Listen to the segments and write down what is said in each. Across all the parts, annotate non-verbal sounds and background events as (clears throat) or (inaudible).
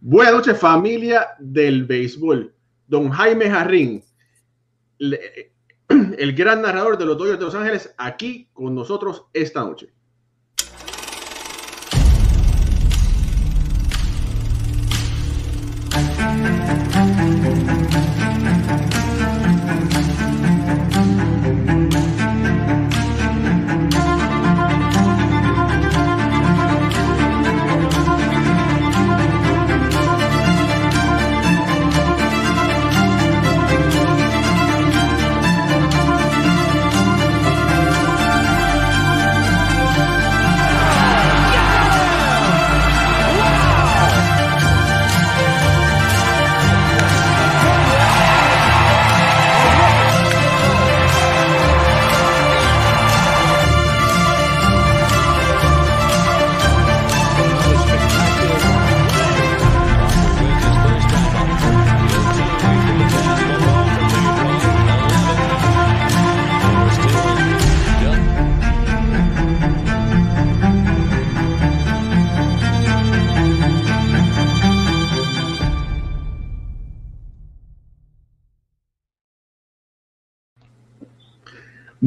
Buenas noches, familia del béisbol. Don Jaime Jarrín, (clears throat) el gran narrador de los Dodgers de Los Ángeles, aquí con nosotros esta noche.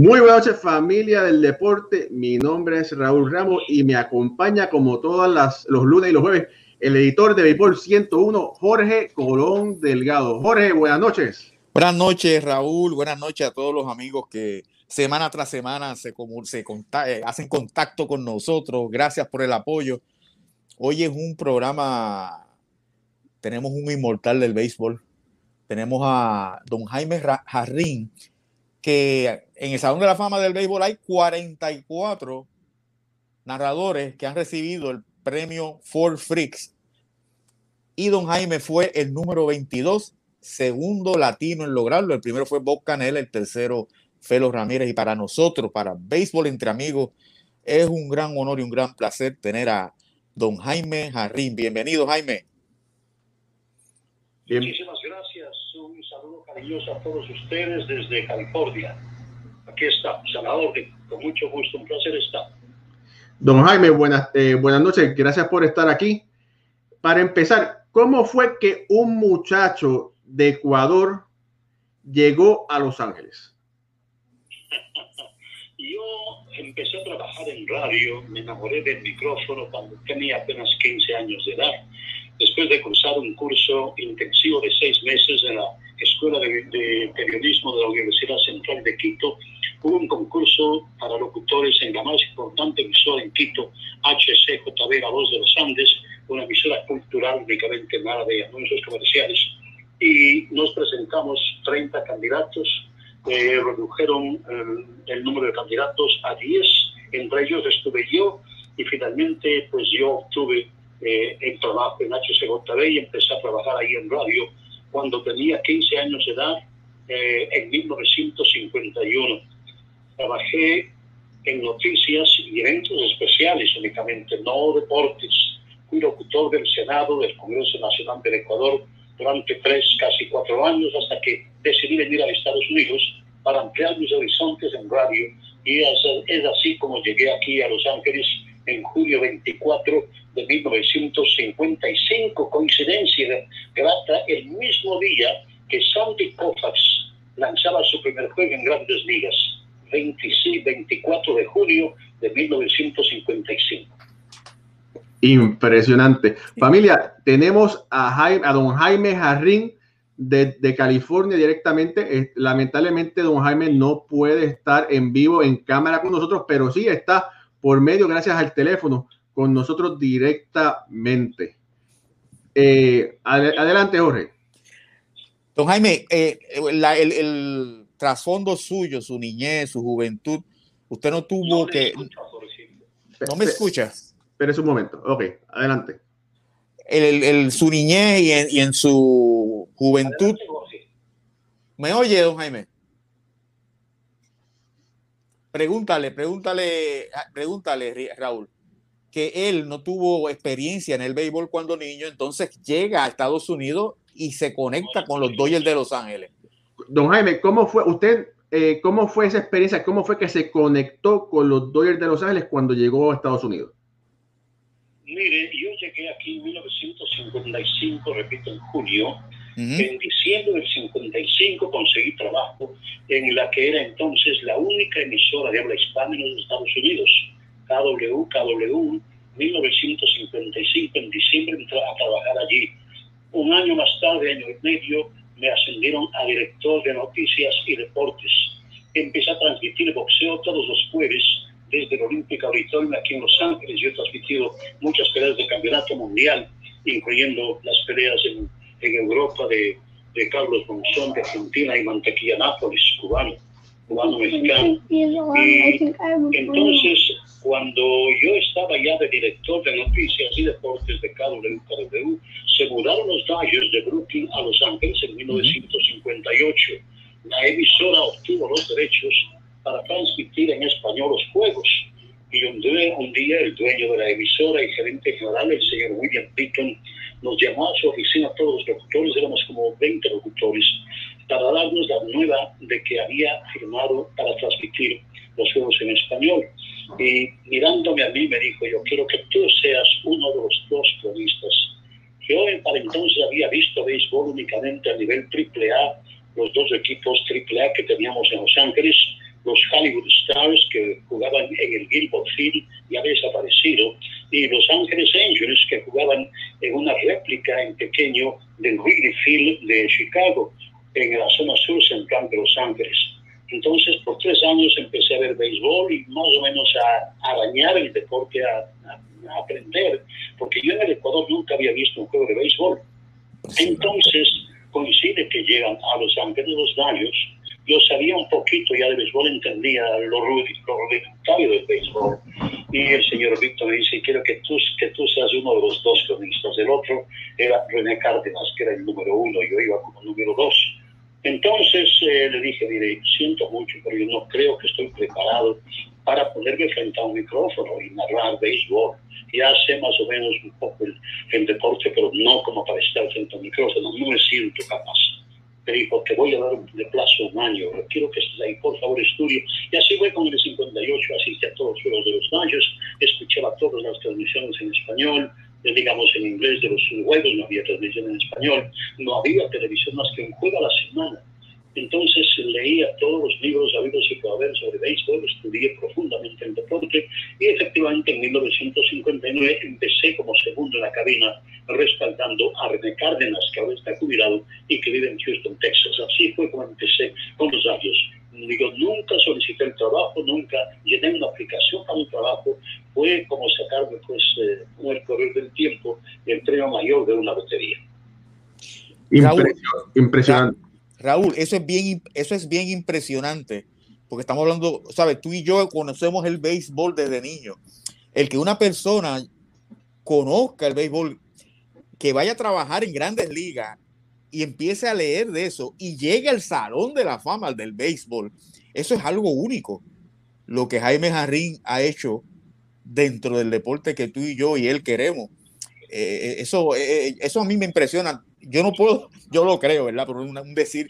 Muy buenas noches familia del deporte, mi nombre es Raúl Ramos y me acompaña como todas los lunes y los jueves el editor de Béisbol 101, Jorge Colón Delgado. Jorge, buenas noches. Buenas noches Raúl, buenas noches a todos los amigos que semana tras semana se, se eh, hacen contacto con nosotros. Gracias por el apoyo. Hoy es un programa, tenemos un inmortal del béisbol, tenemos a don Jaime Jarrín que en el Salón de la Fama del Béisbol hay 44 narradores que han recibido el premio Four Freaks. Y don Jaime fue el número 22, segundo latino en lograrlo. El primero fue Bob Canel, el tercero Felo Ramírez. Y para nosotros, para Béisbol entre amigos, es un gran honor y un gran placer tener a don Jaime Jarrín. Bienvenido, Jaime. Saludo cariñoso a todos ustedes desde California. Aquí está, senador, con mucho gusto, un placer estar. Don Jaime, buenas, eh, buenas noches, gracias por estar aquí. Para empezar, ¿cómo fue que un muchacho de Ecuador llegó a Los Ángeles? (laughs) Yo empecé a trabajar en radio, me enamoré del micrófono cuando tenía apenas 15 años de edad después de cursar un curso intensivo de seis meses en la Escuela de, Periodismo de la Universidad Central de Quito, hubo un concurso para locutores en la más importante emisora en Quito, HCJB, La Voz de los Andes, una emisora cultural únicamente nada de anuncios comerciales. Y nos presentamos 30 candidatos, eh, redujeron el, el número de candidatos a 10, entre ellos estuve yo, y finalmente pues yo obtuve eh, en trabajo en HCJB y empecé a trabajar ahí en radio cuando tenía 15 años de edad eh, en 1951. Trabajé en noticias y eventos especiales únicamente, no deportes. Fui locutor del Senado del Congreso Nacional del Ecuador durante tres, casi cuatro años, hasta que decidí venir a Estados Unidos para ampliar mis horizontes en radio. Y es así como llegué aquí a Los Ángeles en julio 24 de 1955, coincidencia grata el mismo día que Sandy Koufax lanzaba su primer juego en Grandes Ligas, 26, 24 de julio de 1955. Impresionante. Familia, tenemos a, Jaime, a don Jaime Jarrín de, de, California directamente. Eh, lamentablemente, don Jaime no puede estar en vivo en cámara con nosotros, pero sí está por medio, gracias al teléfono, con nosotros directamente. Eh, adelante, Jorge. Don Jaime, eh, el, trasfondo suyo, su niñez, su juventud, usted no tuvo que... ¿No me escucha? Espera un momento. Ok, adelante. El, su niñez y en, su juventud... ¿Me oye, don Jaime? Pregúntale, pregúntale, ah, pregúntale, Raúl, que él no tuvo experiencia en el béisbol cuando niño, entonces llega a Estados Unidos y se conecta con los Dodgers de Los Ángeles. Don Jaime, ¿cómo fue usted, eh, cómo fue esa experiencia? ¿Cómo fue que se conectó con los Dodgers de Los Ángeles cuando llegó a Estados Unidos? Mire, yo llegué aquí en 1955, repito, en junio. En diciembre del 55 conseguí trabajo en la que era entonces la única emisora de habla hispana en los Estados Unidos, KW, KW, 1955, en diciembre entré a trabajar allí. Un año más tarde, año y medio, me ascendieron a director de noticias y deportes. Empecé a transmitir boxeo todos los jueves desde el Olímpico Auditorium aquí en Los Ángeles. Yo he transmitido muchas peleas de campeonato mundial, incluyendo las peleas en, en Europa de, de, Carlos Monzón de Argentina y Mantequilla Nápoles, cubano, cubano-mexicano. Y entonces, cuando yo estaba ya de director de noticias y deportes de KWKW, se mudaron los Dodgers de Brooklyn a Los Ángeles en 1958. La emisora obtuvo los derechos para transmitir en español los juegos. Y un día, un día el dueño de la emisora y gerente general, el señor William Beaton, nos llamó a su oficina, todos los locutores, éramos como 20 locutores, para darnos la nueva de que había firmado para transmitir los juegos en español. Y mirándome a mí me dijo, yo quiero que tú seas uno de los dos cronistas. Yo para entonces había visto béisbol únicamente a nivel triple A, los dos equipos triple A que teníamos en Los Ángeles, los Hollywood Stars que jugaban en el Gilbert Field y había desaparecido, y los Ángeles Angels que jugaban en una réplica en pequeño del Wrigley Field de Chicago, en la zona sur central de Los Ángeles. Entonces, por tres años empecé a ver béisbol y más o menos a, a bañar el deporte, a, a, aprender, porque yo en el Ecuador nunca había visto un juego de béisbol. Entonces, coincide que llegan a Los Ángeles los Daños yo sabía un poquito ya de béisbol, entendía lo, rudimentario del béisbol. Y el señor Víctor me dice, quiero que tú, que tú seas uno de los dos cronistas. El otro era René Cárdenas, que era el número uno, yo iba como número dos. Entonces eh, le dije, mire, siento mucho, pero yo no creo que estoy preparado para ponerme frente a un micrófono y narrar béisbol. Ya sé más o menos un poco el, el deporte, pero no como para estar frente a un micrófono, no me siento capaz me dijo, te voy a dar de plazo un año, quiero que estés ahí, por favor, estudie. Y así fue con el 58, asistí a todos los juegos de los Dodgers, escuchaba todas las transmisiones en español, eh, digamos en inglés de los juegos, no había transmisión en español, no había televisión más que un juego a la semana. Entonces leía todos los libros habidos y por haber sobre béisbol, estudié profundamente el deporte y efectivamente en 1959 empecé como segundo en la cabina respaldando a René Cárdenas, que ahora está jubilado y que vive en Houston, Texas. Así fue como empecé con los años. Digo, nunca solicité el trabajo, nunca llené una aplicación para un trabajo. Fue como sacarme, pues, eh, con el correr del tiempo, el premio mayor de una lotería. Impresionante. Raúl, eso es bien, eso es bien impresionante, porque estamos hablando, sabes, tú y yo conocemos el béisbol desde niño. El que una persona conozca el béisbol, que vaya a trabajar en grandes ligas y empiece a leer de eso y llegue al salón de la fama del béisbol, eso es algo único. Lo que Jaime Jarrín ha hecho dentro del deporte que tú y yo y él queremos. Eh, eso, eh, eso a mí me impresiona yo no puedo, yo lo creo, ¿verdad? Por un, decir,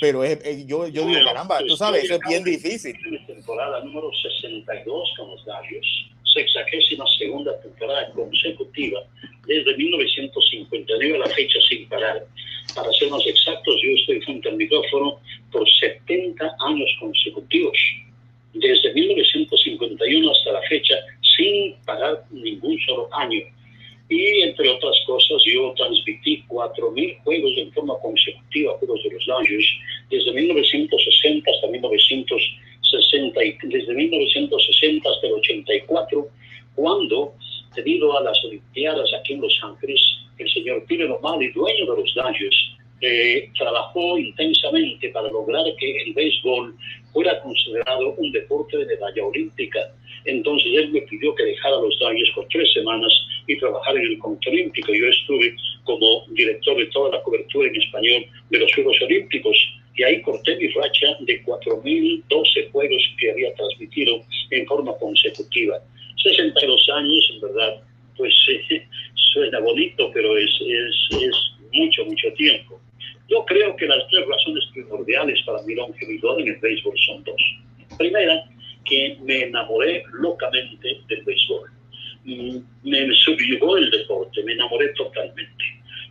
pero es, yo, yo digo, caramba, tú sabes, eso es bien difícil. Temporada número 62 con los Gallos, sexagésima segunda temporada consecutiva, desde 1959 a la fecha sin parar. Para ser más exactos, yo estoy frente al micrófono por 70 años consecutivos, desde 1951 hasta la fecha, sin parar ningún solo año y entre otras cosas yo transmití 4.000 juegos en forma consecutiva, Juegos de los Dodgers, desde 1960 hasta 1960, desde 1960 hasta el 84, cuando, debido a las Olimpiadas aquí en Los Ángeles, el señor Peter O'Malley, dueño de los Dodgers, eh, trabajó intensamente para lograr que el béisbol fuera considerado un deporte de medalla olímpica. Entonces él me pidió que dejara los Dodgers por tres semanas y trabajar en el Comité Olímpico. Yo estuve como director de toda la cobertura en español de los Juegos Olímpicos y ahí corté mi racha de 4.012 juegos que había transmitido en forma consecutiva. 62 años, en verdad, pues (laughs) suena bonito, pero es, es, es mucho, mucho tiempo. Yo creo que las tres razones primordiales para mi longevidad en el béisbol son dos. Primera, que me enamoré locamente del béisbol mm, me subyugó el deporte, me enamoré totalmente.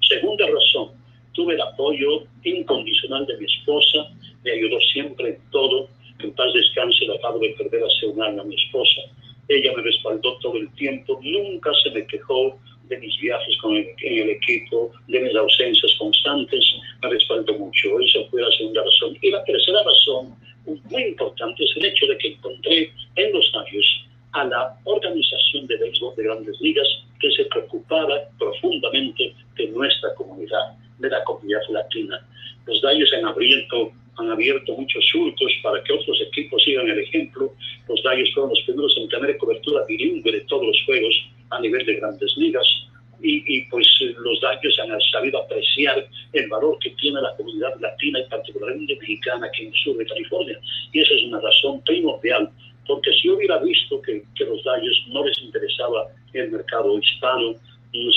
Segunda razón, tuve el apoyo incondicional de mi esposa, me ayudó siempre en todo. En paz descanse, la acabo de perder hace un año a mi esposa. Ella me respaldó todo el tiempo, nunca se me quejó de mis viajes con el, en el equipo, de mis ausencias constantes, me respaldó mucho. Esa fue la segunda razón. Y la tercera razón, muy importante, es el hecho de que encontré en los años a la organización de béisbol de grandes ligas que se preocupaba profundamente de nuestra comunidad, de la comunidad latina. Los Dallos han abierto, han abierto muchos surcos para que otros equipos sigan el ejemplo. Los Dallos fueron los primeros en tener cobertura bilingüe de todos los juegos a nivel de grandes ligas. Y, y, pues los Dallos han sabido apreciar el valor que tiene la comunidad latina y particularmente mexicana aquí en el sur de California. Y esa es una razón primordial porque si hubiera visto que, que los Dallos no les interesaba el mercado hispano,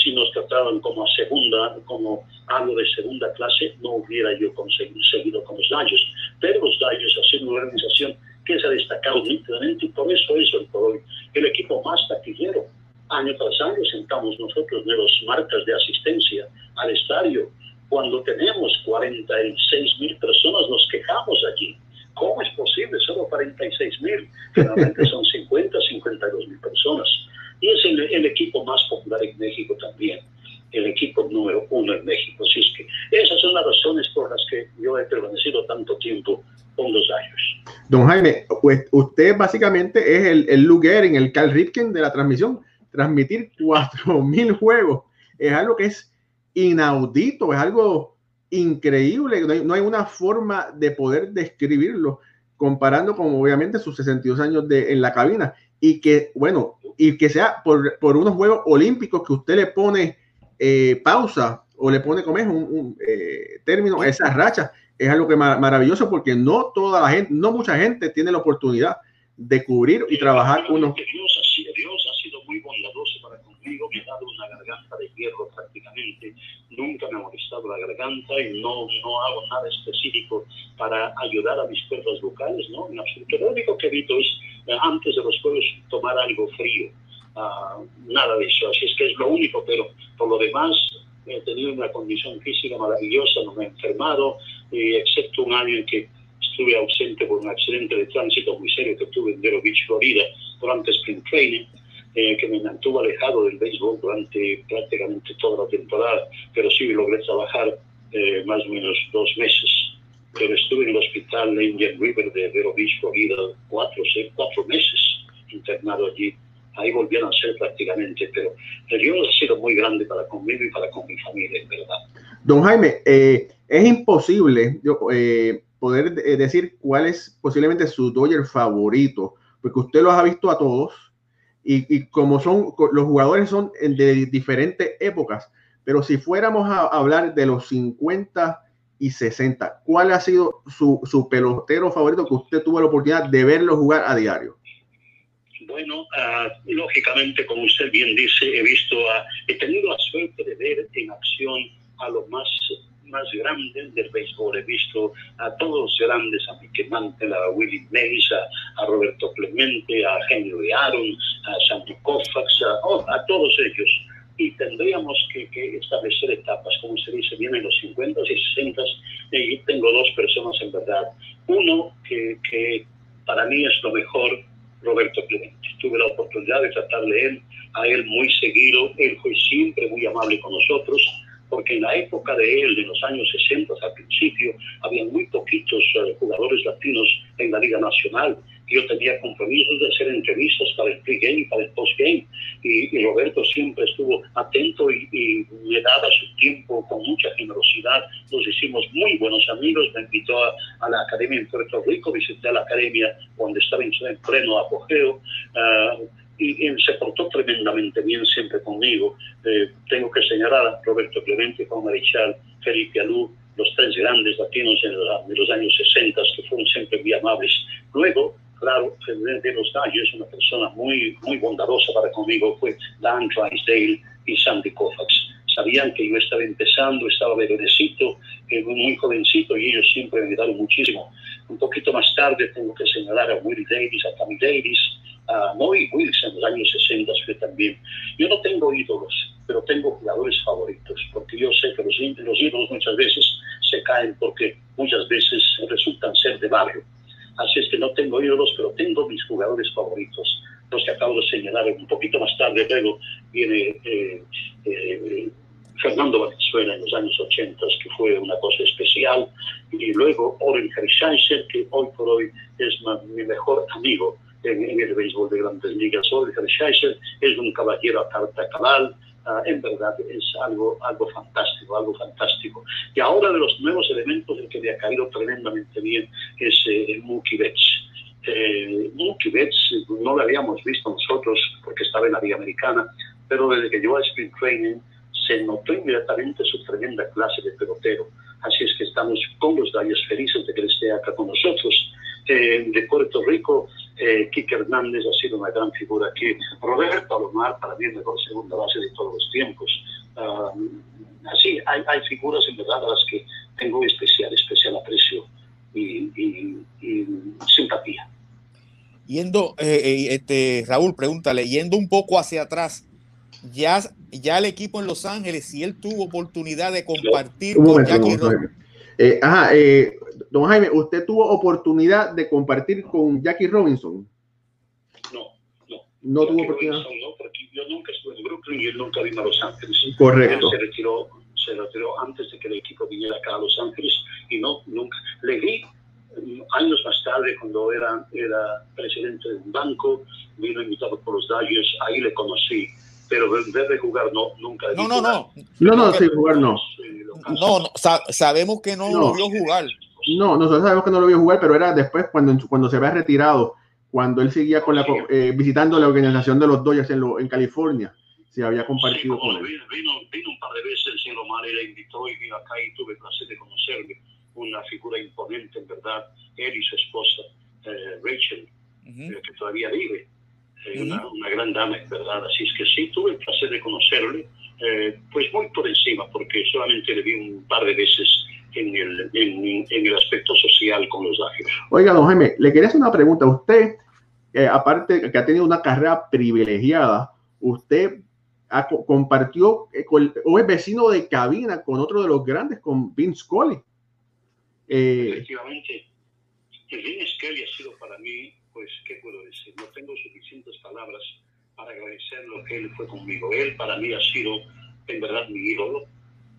si nos trataban como a segunda, como algo de segunda clase, no hubiera yo conseguido seguido con los Dallos. Pero los Dallos ha sido una organización que se ha destacado nítidamente y por eso es hoy el equipo más taquillero. Año tras año sentamos nosotros nuevas marcas de asistencia al estadio. Cuando tenemos 46 mil personas nos quejamos allí ¿Cómo es posible? Solo 46 mil. Realmente son 50, 52 mil personas. Y es el, el, equipo más popular en México también. El equipo número uno en México. Así es que esas son las razones por las que yo he permanecido tanto tiempo con los años. Don Jaime, pues usted básicamente es el, el lugar en el Carl Ripken de la transmisión. Transmitir 4.000 (laughs) juegos es algo que es inaudito, es algo increíble, no hay, no hay, una forma de poder describirlo comparando con obviamente sus 62 años de, en la cabina. Y que, bueno, y que sea por, por unos Juegos Olímpicos que usted le pone eh, pausa o le pone, como es, un, un eh, término a esa racha, es algo que mar maravilloso porque no toda la gente, no mucha gente tiene la oportunidad de cubrir y trabajar uno. Dios, Dios ha sido muy bondadoso para conmigo, me ha dado una garganta de hierro prácticamente nunca me ha molestado la garganta y no, no hago nada específico para ayudar a mis cuerdas vocales, ¿no? En absoluto. Lo único que evito es, eh, antes de los juegos, tomar algo frío. Uh, nada de eso. Así es que es lo único, pero por lo demás, he tenido una condición física maravillosa, no me he enfermado, excepto un año en que estuve ausente por un accidente de tránsito muy serio que tuve en Vero Beach, Florida, durante Spring Training eh, que me mantuvo alejado del béisbol durante prácticamente toda la temporada, pero sí logré trabajar eh, más o menos dos meses. Pero estuve en el hospital Indian River de Vero Beach, Florida, cuatro, seis, cuatro meses internado allí. Ahí volví a nacer prácticamente, pero Dios ha sido muy grande para conmigo y para con mi familia, en verdad. Don Jaime, eh, es imposible eh, poder decir cuál es posiblemente su Dodger favorito, porque usted los ha visto a todos, y, y, como son, los jugadores son de diferentes épocas, pero si fuéramos a hablar de los 50 y 60, ¿cuál ha sido su, su pelotero favorito que usted tuvo la oportunidad de verlo jugar a diario? Bueno, uh, lógicamente, como usted bien dice, he visto, uh, he tenido la suerte de ver en acción a los más más grandes del béisbol. He visto a todos los grandes, a Mickey Mantle, a Willie Mays, a, Roberto Clemente, a Henry Aaron, a Sandy Koufax, a, oh, a, todos ellos. Y tendríamos que, que, establecer etapas, como se dice, vienen los 50 y 60 y tengo dos personas en verdad. Uno que, que para mí es lo mejor, Roberto Clemente. Tuve la oportunidad de tratarle él, a él muy seguido, él fue siempre muy amable con nosotros, porque en la época de él, de los años 60 al principio, había muy poquitos uh, jugadores latinos en la Liga Nacional. Yo tenía compromisos de hacer entrevistas para el pregame y para el postgame. Y, y Roberto siempre estuvo atento y, y, me daba su tiempo con mucha generosidad. Nos hicimos muy buenos amigos. Me invitó a, a la academia en Puerto Rico, visité la academia cuando estaba en, en pleno apogeo. Uh, y, y, se portó tremendamente bien siempre conmigo. Eh, tengo que señalar a Roberto Clemente, Juan Marichal, Felipe Alú, los tres grandes latinos en la, de los años 60 que fueron siempre muy amables. Luego, claro, de los Dalles, una persona muy, muy bondadosa para conmigo fue Dan Drysdale y Sandy Koufax. Sabían que yo estaba empezando, estaba bebecito, eh, muy jovencito, y ellos siempre me ayudaron muchísimo. Un poquito más tarde tengo que señalar a Willie Davis, a Tammy Davis, a Moy Wilson en los años 60 fue también. Yo no tengo ídolos, pero tengo jugadores favoritos, porque yo sé que los, los ídolos muchas veces se caen porque muchas veces resultan ser de barrio. Así es que no tengo ídolos, pero tengo mis jugadores favoritos, los que acabo de señalar un poquito más tarde. Luego viene eh, eh, Fernando Valenzuela en los años 80, que fue una cosa especial, y luego Oren Hershiser, que hoy por hoy es mi mejor amigo en, el béisbol de grandes ligas. Oren Hershiser es un caballero a carta cabal, uh, en verdad es algo, algo fantástico, algo fantástico. Y ahora de los nuevos elementos, el que me ha caído tremendamente bien es eh, Mookie Betts. Eh, Mookie Betts no lo habíamos visto nosotros porque estaba en la Liga Americana, pero desde que llegó a Spring Training se notó inmediatamente su tremenda clase de pelotero. Así es que estamos con los Dallas felices de que él esté acá con nosotros. Eh, de Puerto Rico, eh, Kike Hernández ha sido una gran figura aquí. Roberto Alomar, para mí, el mejor segunda base de todos los tiempos. Um, así, hay, hay, figuras en verdad a las que tengo especial, especial aprecio y, y, simpatía. Yendo, eh, eh, este, Raúl, pregúntale, yendo un poco hacia atrás, ya, ya el equipo en Los Ángeles, si él tuvo oportunidad de compartir con Jackie eh, ajá, eh, don Jaime, ¿usted tuvo oportunidad de compartir con Jackie Robinson? No, no. No tuvo oportunidad. no, porque yo nunca estuve en Brooklyn y él nunca vino a Los Ángeles. Correcto. Él se retiró, se retiró antes de que el equipo viniera acá a Los Ángeles y no, nunca. Le vi mm, años más tarde, cuando era, era presidente de un banco, vino invitado por los Dodgers, ahí le conocí pero de jugar no, nunca. No, no, no. No, no, sí, jugar no. No, no sabemos que no, lo vio jugar. No, nosotros sabemos que no lo vio jugar, pero era después cuando, cuando se había retirado, cuando él seguía con la, eh, visitando la organización de los Dodgers en, lo, en California, se había compartido con él. Vino, vino, un par de veces el señor Omar y le invitó y vino acá y tuve el placer de conocerle. Una figura imponente, en verdad, él y su esposa, eh, Rachel, eh, que todavía vive una, una, gran dama, ¿verdad? Así es que sí, tuve el placer de conocerle, eh, pues muy por encima, porque solamente le vi un par de veces en el, en, en el aspecto social con los Dodgers. Oiga, don Jaime, le quería hacer una pregunta. Usted, eh, aparte que ha tenido una carrera privilegiada, usted ha, compartió eh, con, o es vecino de cabina con otro de los grandes, con Vince Scully. Eh, Efectivamente. Vince Scully ha sido para mí pues, ¿qué puedo decir? No tengo suficientes palabras para agradecer lo que él fue conmigo. Él para mí ha sido, en verdad, mi ídolo,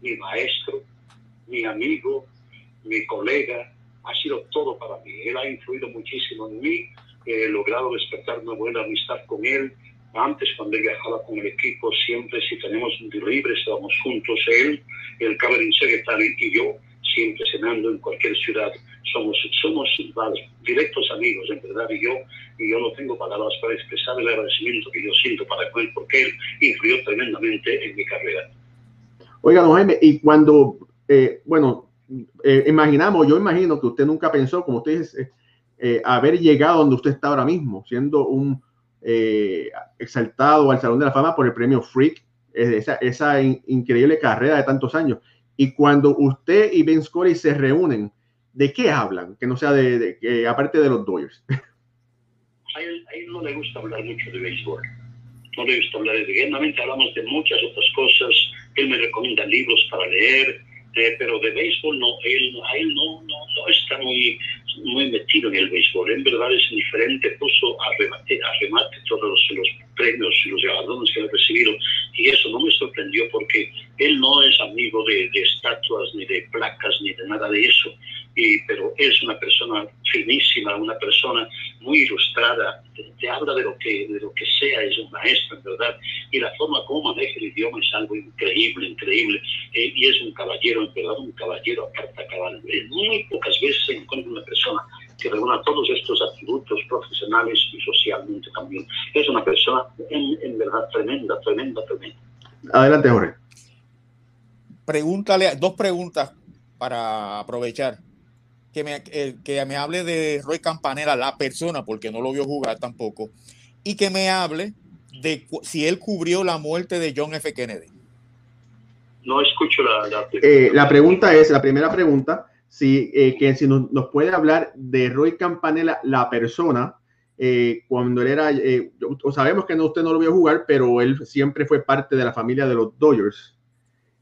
mi maestro, mi amigo, mi colega, ha sido todo para mí. Él ha influido muchísimo en mí, he logrado despertar una buena amistad con él. Antes, cuando viajaba con el equipo, siempre si tenemos un día libre, estábamos juntos, él, el cabinet secretario y yo, siempre cenando en cualquier ciudad somos, somos directos amigos, en verdad, y yo, y yo no tengo palabras para expresar el agradecimiento que yo siento para él, porque él influyó tremendamente en mi carrera. Oiga, don Jaime, y cuando, eh, bueno, eh, imaginamos, yo imagino que usted nunca pensó, como usted dice, eh, haber llegado donde usted está ahora mismo, siendo un exaltado al Salón de la Fama por el premio Freak, esa, esa increíble carrera de tantos años. Y cuando usted y Ben Scully se reúnen, ¿de qué hablan? Que no sea de, que aparte de los Dodgers. (laughs) A él, no le gusta hablar mucho de béisbol. No le gusta hablar de béisbol. hablamos de muchas otras cosas. Él me recomienda libros para leer, eh, pero de béisbol no. Él, a él no, no, no está muy, muy metido en el béisbol. En verdad es indiferente. Puso a remate, a remate todos los, premios y los galardones que ha recibido. Y eso no me sorprendió porque él no es amigo de, de estatuas, ni de placas, ni de nada de eso y, pero es una persona finísima, una persona muy ilustrada, te, habla de lo, que, de lo que sea, es un maestro, en verdad, y la forma como maneja el idioma es algo increíble, increíble, eh, y es un caballero, en verdad, un caballero a carta cabal. Muy pocas veces se encuentra una persona que reúna todos estos atributos profesionales y socialmente también. Es una persona, en, en verdad, tremenda, tremenda, tremenda. Adelante, Jorge. Pregúntale, dos preguntas para aprovechar que me, eh, que me hable de Roy Campanera, la persona, porque no lo vio jugar tampoco, y que me hable de si él cubrió la muerte de John F. Kennedy. No escucho la, la, eh, la pregunta es, la primera pregunta, si, eh, que si nos, puede hablar de Roy Campanella, la persona, eh, cuando él era, eh, sabemos que no, usted no lo vio jugar, pero él siempre fue parte de la familia de los Dodgers.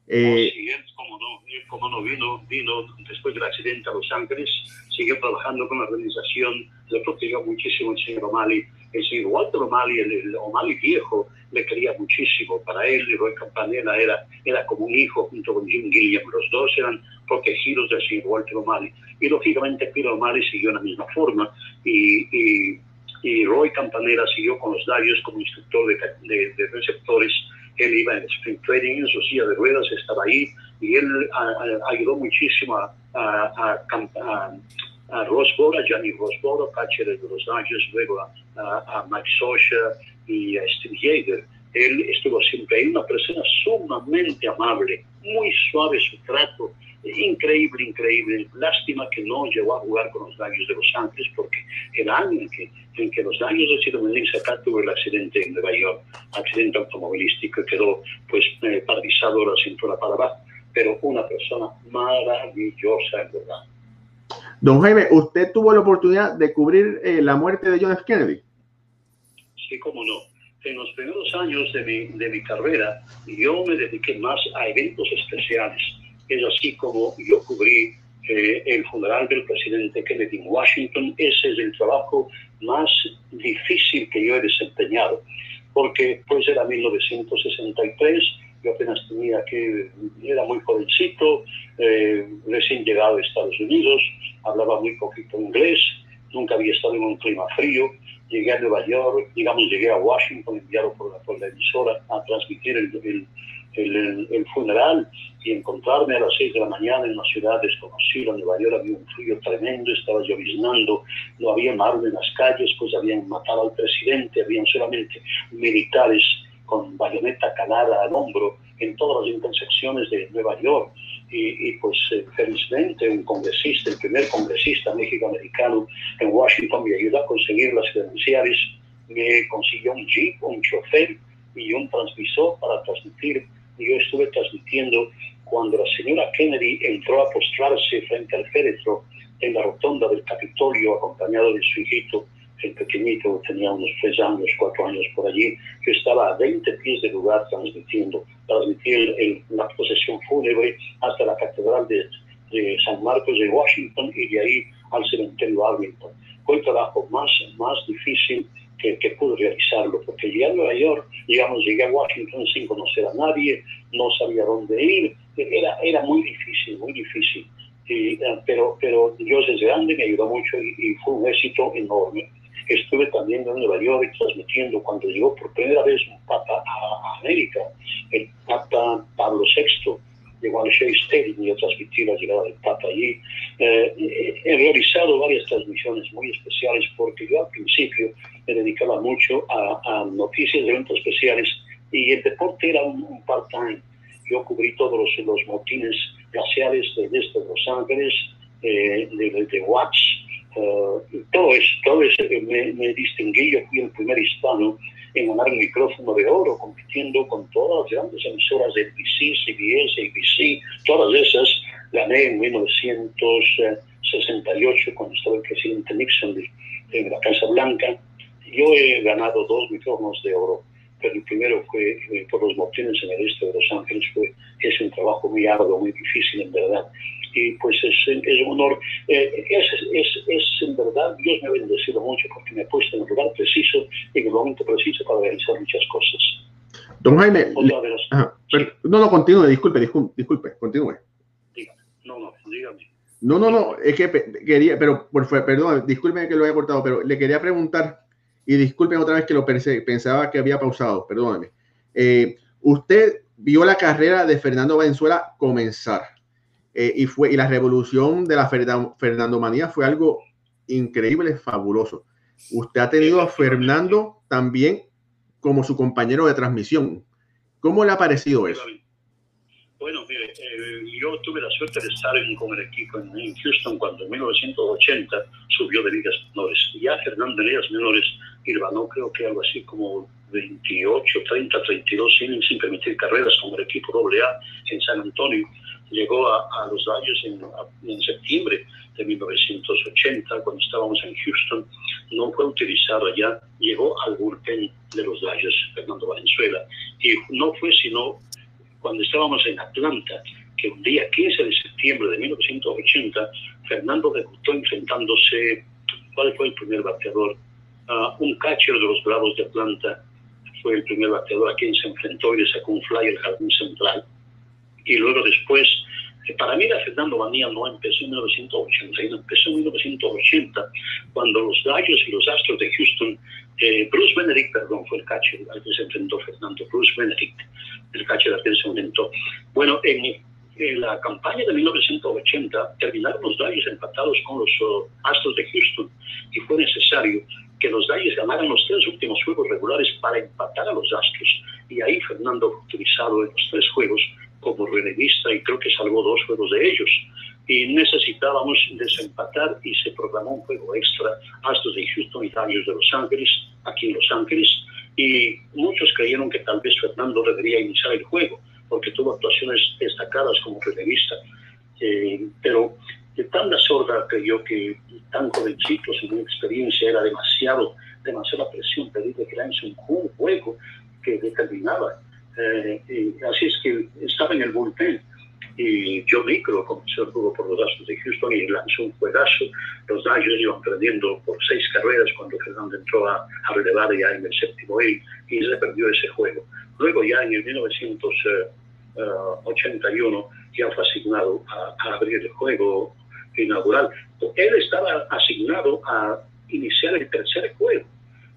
Eh, sí, él, como no, como no vino, vino después del accidente a Los Ángeles, siguió trabajando con la organización, le protegió muchísimo el señor O'Malley, el señor Walter O'Malley, el, O'Malley viejo, le quería muchísimo. Para él, y Roy Campanella era, era como un hijo junto con Jim Gilliam. Los dos eran protegidos del señor Walter O'Malley. Y lógicamente Peter O'Malley siguió en la misma forma. y y Roy Campanera siguió con los Darius como instructor de, receptores. Él iba en sprint training, en su silla de ruedas, estaba ahí y él ayudó muchísimo a, a, a, a Gianni Ross Bora, catcher de los Dodgers, luego a, Mike Socha y a Steve Yeager. Él estuvo siempre ahí, una persona sumamente amable, muy suave su trato, increíble, increíble. Lástima que no llegó a jugar con los Dodgers de Los Ángeles porque el año en que en que los daños sido venirse acá tuvo el accidente en Nueva York, accidente automovilístico, quedó pues eh, paralizado la cintura para abajo, pero una persona maravillosa, en verdad. Don Jaime, ¿usted tuvo la oportunidad de cubrir eh, la muerte de John F. Kennedy? Sí, cómo no. En los primeros años de mi, de mi carrera, yo me dediqué más a eventos especiales. Es así como yo cubrí eh, el funeral del presidente Kennedy en Washington. Ese es el trabajo más difícil que yo he desempeñado, porque pues era 1963, yo apenas tenía que, era muy jovencito, eh, recién llegado a Estados Unidos, hablaba muy poquito inglés, nunca había estado en un clima frío, llegué a Nueva York, digamos, llegué a Washington enviado por la, por emisora a transmitir el, el el, el, funeral y encontrarme a las seis de la mañana en una ciudad desconocida, Nueva York, había un frío tremendo, estaba lloviznando, no había mar en las calles, pues habían matado al presidente, habían solamente militares con bayoneta calada al hombro en todas las intersecciones de Nueva York. Y, pues eh, felizmente un congresista, el primer congresista méxico-americano en Washington me ayudó a conseguir las credenciales, me consiguió un jeep, un chofer y un transmisor para transmitir yo estuve transmitiendo cuando la señora Kennedy entró a postrarse frente al féretro en la rotonda del Capitolio acompañado de su hijito, el pequeñito, tenía unos tres años, cuatro años por allí. Yo estaba a 20 pies del lugar transmitiendo, transmitir la procesión fúnebre hasta la Catedral de, San Marcos de Washington y de ahí al cementerio Arlington. Fue el trabajo más, más difícil que, que pude realizarlo, porque llegué a Nueva York, digamos, llegué a Washington sin conocer a nadie, no sabía dónde ir, era, era muy difícil, muy difícil. Y, eh, pero, pero Dios es grande, me ayudó mucho y, fue un éxito enorme. Estuve también en Nueva York transmitiendo cuando llegó por primera vez un papa a, a América, el papa Pablo VI llegó al Shea Stadium y transmití la llegada del Papa allí. Eh, he realizado varias transmisiones muy especiales porque yo al principio me dedicaba mucho a, noticias de eventos especiales y el deporte era un, part-time. Yo cubrí todos los, los motines raciales de, este de Los Ángeles, eh, de, de, Watts, eh, todo eso, todo eso me, me distinguí, yo fui el primer hispano en ganar un micrófono de oro, compitiendo con todas las grandes emisoras de NBC, CBS, ABC, todas esas. Gané en 1968 cuando estaba el presidente Nixon en la Casa Blanca. Yo he ganado dos micrófonos de oro, pero el primero fue eh, por los motines en el este de Los Ángeles. Fue, es un trabajo muy arduo, muy difícil en verdad y pues es, es un honor. Eh, es, es, es, en verdad, Dios me ha bendecido mucho porque me ha puesto en el lugar preciso, en el momento preciso para realizar muchas cosas. Don Jaime, no, no, continúe, disculpe, disculpe, disculpe continúe. No, no, dígame. No, no, no, es que quería, pero por perdón, disculpe que lo haya cortado, pero le quería preguntar, y disculpen otra vez que lo pensé, pensaba que había pausado, perdóneme. Eh, usted vio la carrera de Fernando Valenzuela comenzar. Eh, y, fue, y la revolución de la Fernando Manía fue algo increíble, fabuloso. Usted ha tenido a Fernando también como su compañero de transmisión. ¿Cómo le ha parecido eso? Bueno, mire, eh, yo tuve la suerte de estar con el equipo en, Houston cuando en 1980 subió de ligas menores. Ya Fernando de ligas menores no creo que algo así como 28, 30, 32 innings sin permitir carreras con el equipo AA en San Antonio. Llegó a, los Dodgers en, en, septiembre de 1980, cuando estábamos en Houston. No fue utilizado allá. Llegó al bullpen de los Dodgers, Fernando Valenzuela. Y no fue sino cuando estábamos en Atlanta, que un día 15 de septiembre de 1980, Fernando debutó enfrentándose, ¿cuál fue el primer bateador? Uh, un catcher de los Bravos de Atlanta fue el primer bateador a quien se enfrentó y le sacó un fly al jardín central. Y luego después, eh, para mí la Fernando Manía no empezó en 1981, empezó en 1980, cuando los Gallos y los Astros de Houston, eh, Bruce Benedict, perdón, fue el catcher al que se enfrentó Fernando, Bruce Benedict, el catcher al que se enfrentó. Bueno, en, la campaña de 1980 terminaron los Dodgers empatados con los uh, Astros de Houston y fue necesario que los Dodgers ganaran los tres últimos juegos regulares para empatar a los Astros. Y ahí Fernando fue utilizado en los tres juegos como relevista y creo que salvó dos juegos de ellos. Y necesitábamos desempatar y se programó un juego extra Astros de Houston y Dodgers de Los Ángeles, aquí en Los Ángeles. Y muchos creyeron que tal vez Fernando debería iniciar el juego porque tuvo actuaciones destacadas como relevista. Eh, pero de tan la sorda creyó que tan jovencito, sin experiencia, era demasiado, demasiada presión pedirle que lance un juego que determinaba. Eh, así es que estaba en el bullpen y Joe Micro comenzó el juego por los Astros de Houston y lanzó un juegazo. Los Dodgers iban perdiendo por seis carreras cuando Fernando entró a, a relevar ya en el séptimo y, y se perdió ese juego. Luego ya en el 1981 ya fue asignado a, a abrir el juego inaugural. Él estaba asignado a iniciar el tercer juego.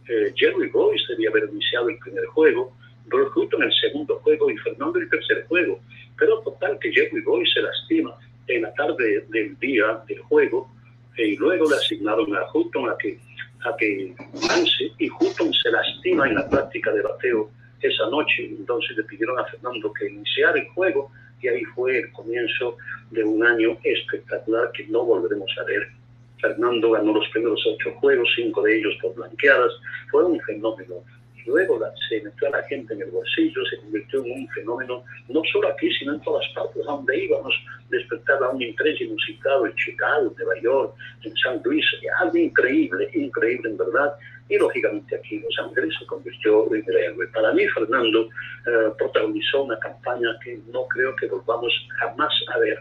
Eh, Jerry Boyce debía haber iniciado el primer juego, Bruce Hutton el segundo juego y Fernando el tercer juego. Pero total que Jerry Boyce se lastima en la tarde del día del juego y luego le asignaron a Hutton a que, a que lance y Hutton se lastima en la práctica de bateo esa noche. Entonces le pidieron a Fernando que iniciara el juego y ahí fue el comienzo de un año espectacular que no volveremos a ver. Fernando ganó los primeros ocho juegos, cinco de ellos por blanqueadas, fue un fenómeno. Luego se metió a la gente en el bolsillo, se convirtió en un fenómeno, no solo aquí, sino en todas partes, a donde íbamos, despertaba un interés inusitado en Chicago, en Nueva York, en San Luis, algo increíble, increíble en verdad, y lógicamente aquí Los Ángeles se convirtió en el héroe. Para mí, Fernando eh, protagonizó una campaña que no creo que volvamos jamás a ver,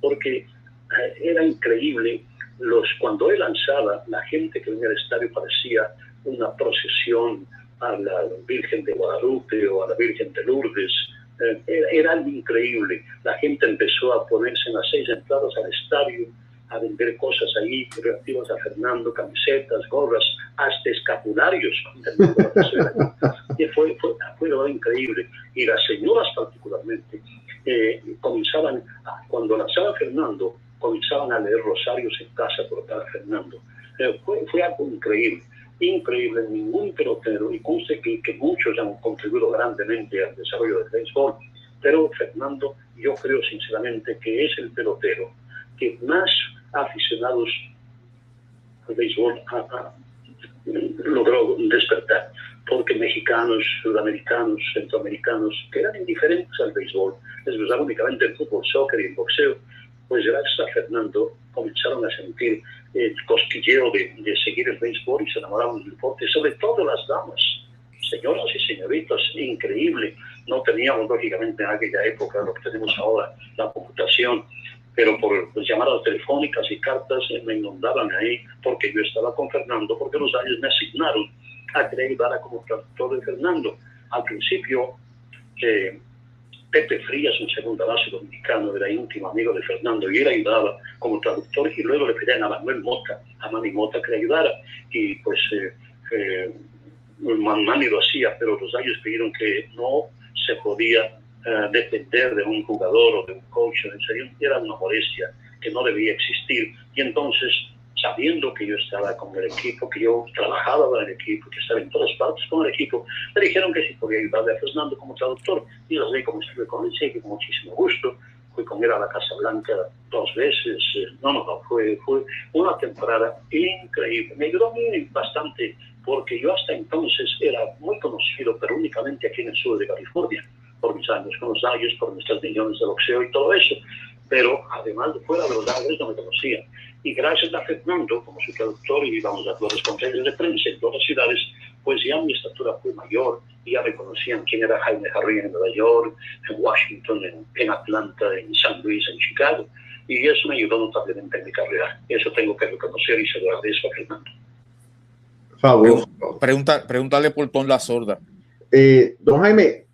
porque eh, era increíble. Los, cuando él lanzaba, la gente que venía al estadio parecía una procesión a la Virgen de Guadalupe o a la Virgen de Lourdes. Eh, era, era, algo increíble. La gente empezó a ponerse en las seis entradas al estadio a vender cosas ahí relativas a Fernando, camisetas, gorras, hasta escapularios. (laughs) y fue, fue, fue increíble. Y las señoras particularmente eh, comenzaban, cuando lanzaba Fernando, comenzaban a leer rosarios en casa por cada Fernando. Eh, fue, fue, algo increíble, increíble, ningún pelotero, y conste que, que muchos han contribuido grandemente al desarrollo del béisbol, pero Fernando, yo creo sinceramente que es el pelotero que más aficionados al béisbol logró despertar, porque mexicanos, sudamericanos, centroamericanos, que eran indiferentes al béisbol, les gustaba únicamente el fútbol, soccer y el boxeo, pues gracias a Fernando comenzaron a sentir el cosquilleo de, de seguir el béisbol y se enamoraron del deporte, sobre todo las damas, señoras y señoritas, increíble. No teníamos, lógicamente, en aquella época lo que tenemos ahora, la computación, pero por llamadas telefónicas y cartas eh, me inundaban ahí porque yo estaba con Fernando, porque los años me asignaron a le ayudara como traductor de Fernando. Al principio, eh, Pepe Frías, un segunda base dominicano, era íntimo amigo de Fernando y él ayudaba como traductor y luego le pedían a Manuel Mota, a Manny Mota que le ayudara y pues eh, eh Manny lo hacía, pero los años pidieron que no se podía eh, depender de un jugador o de un coach, en serio, era una molestia que no debía existir. Y entonces sabiendo que yo estaba con el equipo, que yo trabajaba con el equipo, que estaba en todas partes con el equipo, me dijeron que si podía ayudarle a Fernando como traductor. Y los di como con él, con muchísimo gusto. Fui con él a la Casa Blanca dos veces. Eh, no, no, no, fue, fue una temporada increíble. Me ayudó a mí bastante porque yo hasta entonces era muy conocido, pero únicamente aquí en el sur de California, por mis años con los Ayos, por nuestras millones de boxeo y todo eso. Pero además de fuera de los Ayos no me conocían. Y gracias a Fernando, como su traductor, y vamos a las conferencias de prensa en todas las ciudades, pues ya mi estatura fue mayor, y ya me conocían quién era Jaime Harry en Nueva York, en Washington, en, en Atlanta, en San Luis, en Chicago. Y eso me ayudó notablemente en mi carrera. Eso tengo que reconocer y se lo agradezco a Fernando. Favor. Pregunta, pregúntale por Tom La Sorda. Eh, don Jaime,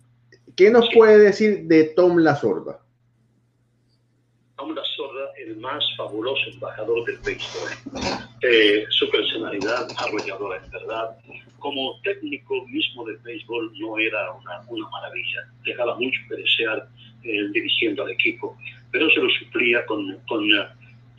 ¿qué nos puede decir de Tom La Sorda? Tom La más fabuloso embajador del béisbol. Eh, su personalidad arrolladora, en verdad. Como técnico mismo del béisbol no era una, una maravilla. Dejaba mucho que desear eh, dirigiendo al equipo, pero se lo suplía con, con,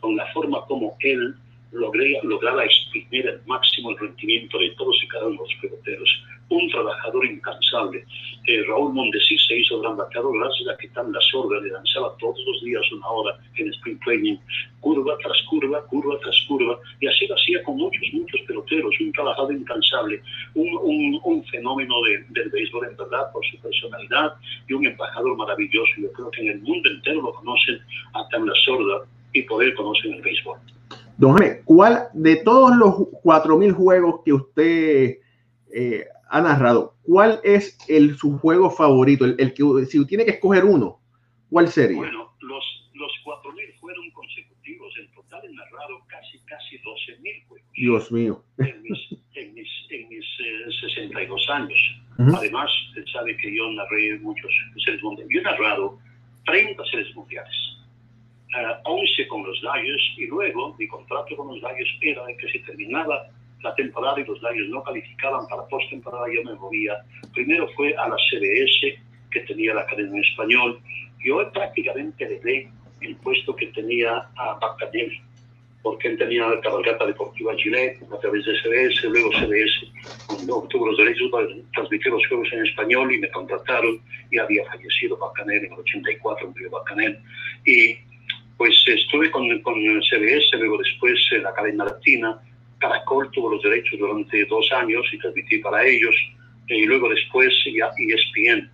con la forma como él logré, lograba exprimir al máximo el rendimiento de todos y cada uno de los peloteros. Un trabajador incansable. Eh, Raúl Mondesí se hizo gran bateador gracias a que tan la sorda le lanzaba todos los días una hora en spring training, curva tras curva, curva tras curva, y así lo hacía con muchos, muchos peloteros. Un trabajador incansable, un, un, un fenómeno de, del béisbol en verdad por su personalidad y un embajador maravilloso. Yo creo que en el mundo entero lo conocen a tan la sorda y por él conocen el béisbol. Don Jaime, ¿cuál de todos los 4.000 juegos que usted eh, ha narrado, cuál es el, su juego favorito? El, el, que si tiene que escoger uno, ¿cuál sería? Bueno, los, los 4.000 fueron consecutivos. En total he narrado casi, casi 12.000 juegos. Dios mío. En mis, en mis, en mis eh, 62 años. Uh -huh. Además, usted sabe que yo narré muchos series mundiales. Yo he narrado 30 series mundiales 11 con los Dodgers y luego mi contrato con los Dodgers era que si terminaba la temporada y los Dodgers no calificaban para postemporada, yo me movía. Primero fue a la CBS, que tenía la cadena en español. Yo prácticamente heredé el puesto que tenía a Bacanel, porque él tenía la cabalgata deportiva Gillette a través de CBS, luego CBS cuando obtuvo los derechos para transmitir los juegos en español y me contrataron y había fallecido Bacanel en el 84, murió Bacanel. Y estuve con, con CBS, luego después en la cadena latina, Caracol tuvo los derechos durante dos años y transmití para ellos, y luego después ya ESPN,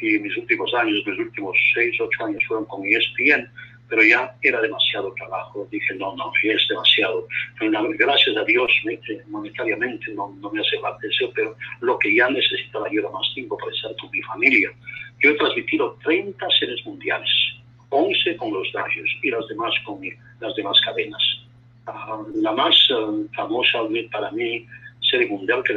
y mis últimos años, mis últimos seis, ocho años fueron con ESPN, pero ya era demasiado trabajo, dije no, no, es demasiado, gracias a Dios monetariamente no, no me hace falta eso, pero lo que ya necesitaba yo era más tiempo para estar con mi familia. Yo he transmitido 30 series mundiales, 11 con los Dodgers y las demás con las demás cadenas. Uh, la más uh, famosa para mí serie mundial que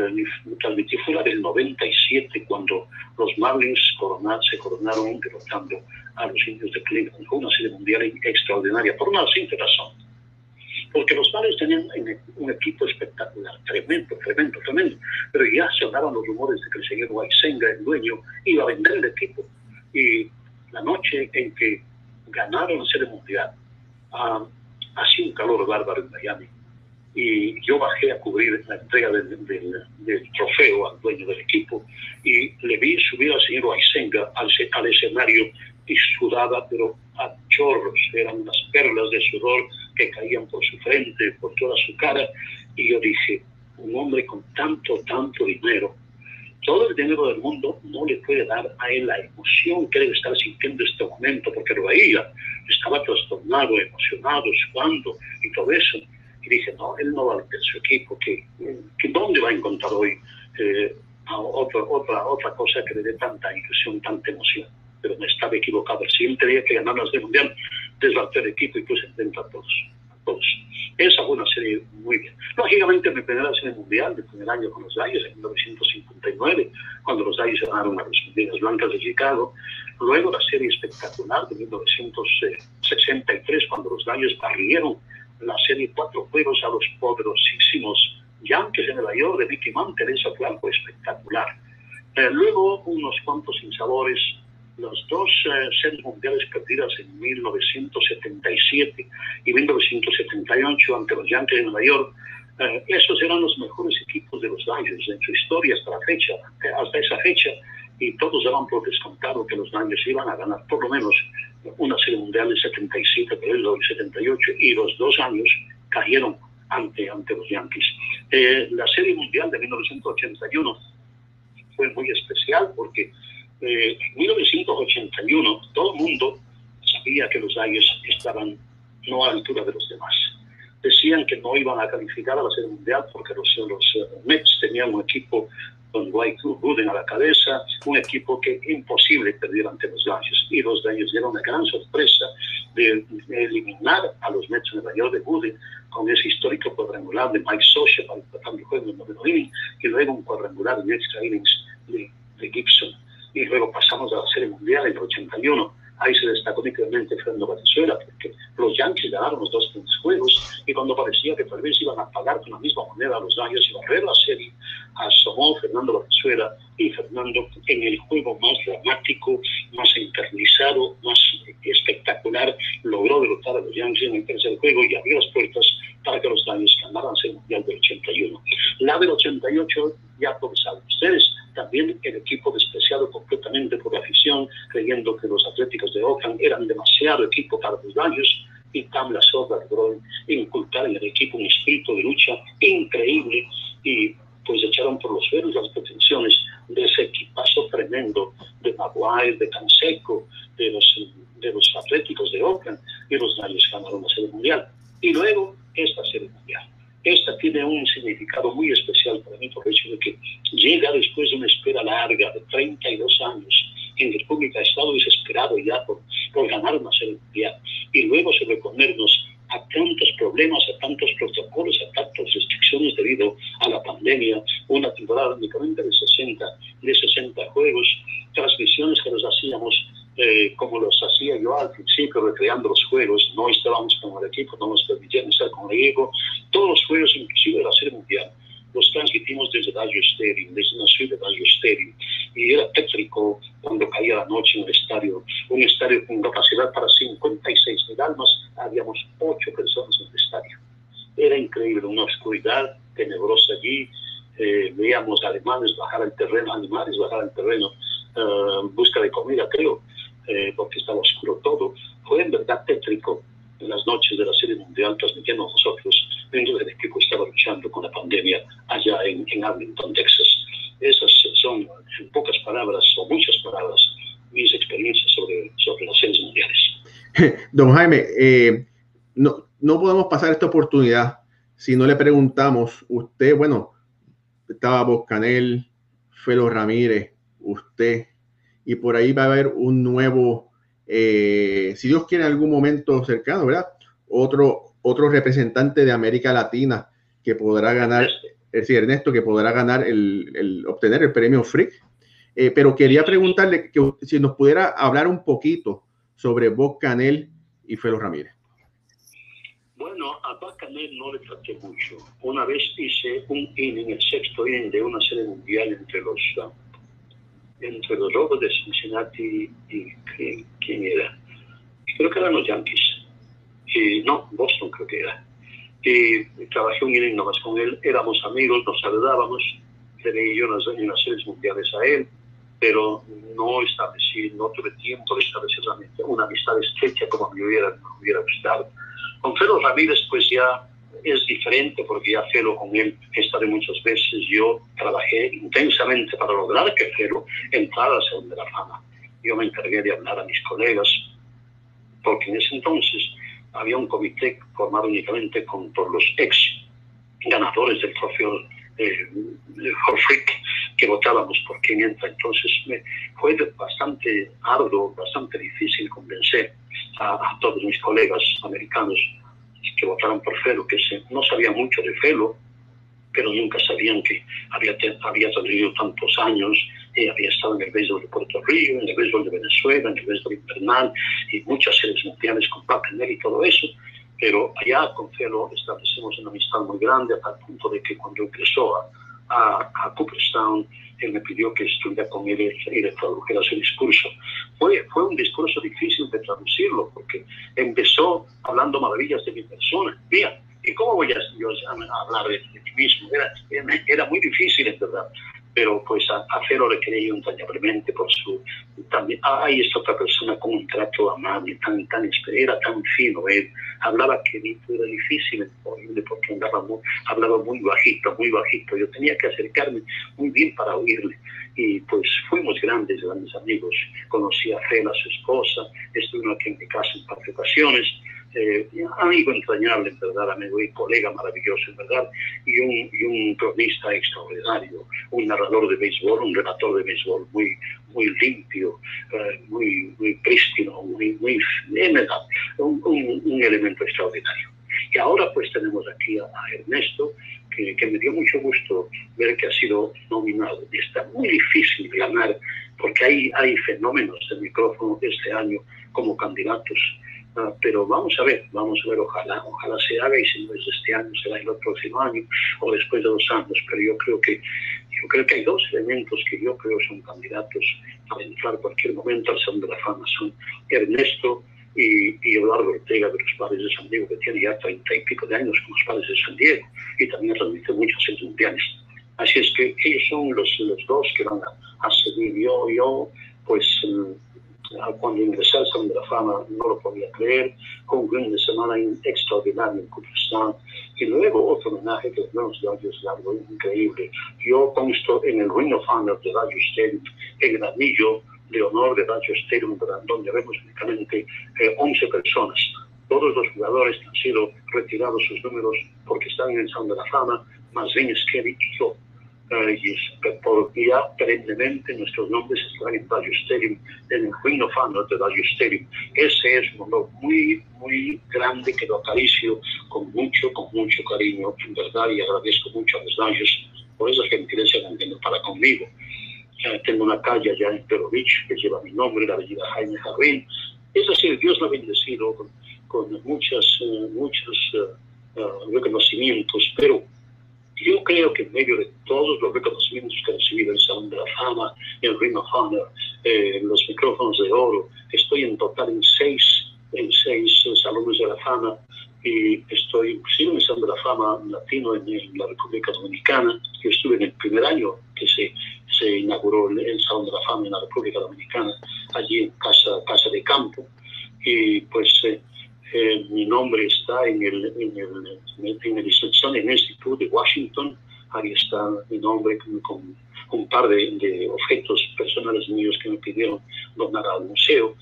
transmití fue la del 97, cuando los Marlins coronar, se coronaron derrotando a los indios de Cleveland. Fue una serie mundial extraordinaria, por una simple razón. Porque los Marlins tenían un equipo espectacular, tremendo, tremendo, tremendo. Pero ya se hablaban los rumores de que el señor Weisenga, el dueño, iba a vender el equipo. Y la noche en que ganaron la serie mundial. Uh, hacía un calor bárbaro en Miami. Y yo bajé a cubrir la entrega del, del, del, trofeo al dueño del equipo y le vi subir al señor Aizenga al, al escenario y sudaba, pero a chorros, eran unas perlas de sudor que caían por su frente, por toda su cara, y yo dije, un hombre con tanto, tanto dinero, todo el dinero del mundo no le puede dar a él la emoción que debe estar sintiendo en este momento, porque lo veía, estaba trastornado, emocionado, sudando y todo eso. Y dije, no, él no va a su equipo, que, ¿dónde va a encontrar hoy eh, otra, otra, otra cosa que le dé tanta ilusión, tanta emoción? Pero me estaba equivocado. Si él tenía que ganar las de mundial, desbarató el equipo y puse en venta a todos. Esa fue una serie muy bien. Lógicamente, mi primera serie mundial, el primer año con los Gallos, en 1959, cuando los Gallos ganaron a los Medias Blancas de Chicago. Luego la serie espectacular de 1963, cuando los Gallos barrieron la serie cuatro juegos a los poderosísimos Yankees de Nueva York de Mickey Mantle. Eso fue algo espectacular. Eh, luego, unos cuantos sinsabores las dos eh, series mundiales perdidas en 1977 y 1978 ante los Yankees de Nueva York, eh, esos eran los mejores equipos de los Dodgers en su historia hasta la fecha, hasta esa fecha, y todos daban por descontado que los Dodgers iban a ganar por lo menos una serie mundial de 77, pero el 78, y los dos años cayeron ante, ante los Yankees. Eh, la serie mundial de 1981 fue muy especial porque eh, en 1981 todo el mundo sabía que los Dodgers estaban no a la altura de los demás. Decían que no iban a calificar a la Serie Mundial porque los, uh, Mets tenían un equipo con Dwight Gooden a la cabeza, un equipo que imposible perder ante los Dodgers. Y los Dodgers dieron una gran sorpresa de, eliminar a los Mets de Nueva York de Gooden con ese histórico cuadrangular de Mike Socha para el juego en noveno inning y luego un cuadrangular de extra innings de Gibson y luego pasamos a la Serie Mundial en el 81. Ahí se destacó nítidamente Fernando Valenzuela, porque los Yankees ganaron los dos primeros juegos y cuando parecía que tal vez iban a pagar con la misma moneda a los Dodgers y barrer la serie, asomó Fernando Valenzuela y Fernando en el juego más dramático, más encarnizado, más espectacular, logró derrotar a los Yankees en el tercer juego y abrió las puertas para que los Dodgers ganaran el Mundial del 81. La del 88 ya lo saben ustedes, también el equipo despreciado completamente por la afición, creyendo que los Atléticos de Oakland eran demasiado equipo para los Dodgers, y Tam La logró inculcar en el equipo un espíritu de lucha increíble y pues echaron por los suelos las pretensiones de ese equipazo tremendo de Maguire, de Canseco, de los, de los Atléticos de Oakland y los Dodgers ganaron la Serie Mundial. Y luego esta Serie Mundial. Esta tiene un significado muy especial para mí por el hecho de que llega después de una espera larga de 32 años en República, ha estado desesperado ya por, por ganar una serie mundial y luego sobreponernos a tantos problemas, a tantos protocolos, a tantas restricciones debido a la pandemia, una temporada únicamente de 60, de 60 juegos, transmisiones que nos hacíamos eh, como los hacía yo al principio, recreando los juegos, no estábamos con el equipo, no nos permitían estar con el equipo, todos los juegos, inclusive la serie mundial, los transmitimos desde Radio Stereo, desde una suite de Radio Stereo, y era tétrico cuando caía la noche en el estadio, un estadio con capacidad para 56 mil almas, habíamos ocho personas en el estadio. Era increíble, una oscuridad tenebrosa allí, eh, veíamos alemanes bajar al terreno, animales bajar al terreno, uh, busca de comida, creo, eh, porque estaba oscuro todo. Fue en verdad tétrico en las noches de la Serie Mundial transmitiendo a nosotros mientras el equipo estaba luchando con la pandemia allá en, en Arlington, Texas. Esas son, en pocas palabras o muchas palabras, mis experiencias sobre, sobre las series mundiales. (laughs) Don Jaime, eh, no, no podemos pasar esta oportunidad si no le preguntamos, usted, bueno, estaba Boscanel, Felo Ramírez, usted, y por ahí va a haber un nuevo, eh, si Dios quiere en algún momento cercano, ¿verdad? Otro, otro representante de América Latina que podrá ganar, es decir, Ernesto, que podrá ganar el, el obtener el premio Frick. Eh, pero quería preguntarle que si nos pudiera hablar un poquito sobre Bob Canel y Felo Ramírez. Bueno, a Canel no le traté mucho. Una vez hice un inning, el sexto inning de una serie mundial entre los entre los Rojos de Cincinnati y, ¿quién, era. Creo que eran los Yankees. Y, no, Boston creo que era. Y trabajé un inning nomás con él, éramos amigos, nos saludábamos, le leí yo unas, unas series mundiales a él, pero no establecí, no tuve tiempo de establecer una amistad estrecha como me hubiera, me hubiera gustado. Con Felo Ramírez, pues ya es diferente porque ya Felo con él estaré muchas veces. Yo trabajé intensamente para lograr que Felo entrara a Salón de la Fama. Yo me encargué de hablar a mis colegas, porque en ese entonces había un comité formado únicamente con, por los ex ganadores del trofeo eh, que votábamos por quién entra. Entonces me, fue bastante arduo, bastante difícil convencer a, a todos mis colegas americanos que votaron por Felo, que se, no sabía mucho de Felo, pero nunca sabían que había, había tenido tantos años, y había estado en el béisbol de Puerto Rico, en el béisbol de Venezuela, en el béisbol invernal, y muchas series mundiales con Papenel y todo eso. Pero allá con Felo establecimos una amistad muy grande, hasta el punto de que cuando empezó a, a, a Cooperstown, él me pidió que estuviera con él y le tradujera su discurso. Fue, fue un discurso difícil de traducirlo porque empezó hablando maravillas de mi persona. Mira, ¿y cómo voy a, yo a hablar de, mí mismo? Era, era, muy difícil, en verdad pero pues a, a le quería entrañablemente por su también hay esta otra persona con un trato amable tan tan era tan fino él hablaba que era difícil oírle porque andaba muy, hablaba muy bajito muy bajito. Yo tenía que acercarme muy bien para oírle. Y pues fuimos grandes grandes amigos. Conocí a Fela su esposa estuvo aquí en mi casa en par ocasiones eh, amigo entrañable, en verdad, amigo y colega maravilloso, en verdad, y un, y un cronista extraordinario, un narrador de béisbol, un relator de béisbol muy, muy limpio, eh, muy, muy prístino, muy, muy, en verdad, un, un, elemento extraordinario. Y ahora pues tenemos aquí a, Ernesto, que, que, me dio mucho gusto ver que ha sido nominado. Está muy difícil ganar, porque hay, hay fenómenos de micrófono este año como candidatos Ah, pero vamos a ver, vamos a ver, ojalá, ojalá se haga y si no es este año, será el próximo año o después de dos años, pero yo creo que yo creo que hay dos elementos que yo creo son candidatos a entrar en cualquier momento al Salón de la Fama, son Ernesto y, y, Eduardo Ortega de los padres de San Diego, que tiene ya treinta y pico de años con los padres de San Diego y también transmite muchos series mundiales. Así es que ellos son los, los dos que van a, a seguir. Yo, yo pues cuando ingresé al Salón de la Fama no lo podía creer, con un fin de semana extraordinario en Cooperstown y luego otro homenaje que nos dio es algo increíble. Yo consto en el Ring of Honor de Radio Stadium, en el anillo de honor de Radio Stadium, donde vemos únicamente 11 eh, personas. Todos los jugadores han sido retirados sus números porque están en el Salón de la Fama, más bien Kelly y yo y ya perennemente nuestros nombres están en Radio Stadium, en el Queen of Honor de Radio Stadium. Ese es un honor muy, muy grande que lo acaricio con mucho, con mucho cariño, en verdad, y agradezco mucho a los daños por esa gentileza que han para conmigo. tengo una calle allá en Perovich que lleva mi nombre, la avenida Jaime Jarrín. Es decir, Dios lo ha bendecido con, con muchas, uh, muchos uh, reconocimientos, pero yo creo que en medio de todos los reconocimientos que he recibido en el Salón de la Fama, en el Ring of Honor, en los micrófonos de oro, estoy en total en seis, en seis salones de la fama y estoy inclusive en el Salón de la Fama latino en, la República Dominicana. Yo estuve en el primer año que se, se inauguró el, Salón de la Fama en la República Dominicana, allí en Casa, casa de Campo. Y pues eh, eh, mi nombre está en el, en el, en el Smithsonian Institute de Washington, ahí está mi nombre con, un par de, objetos personales míos que me pidieron donar al museo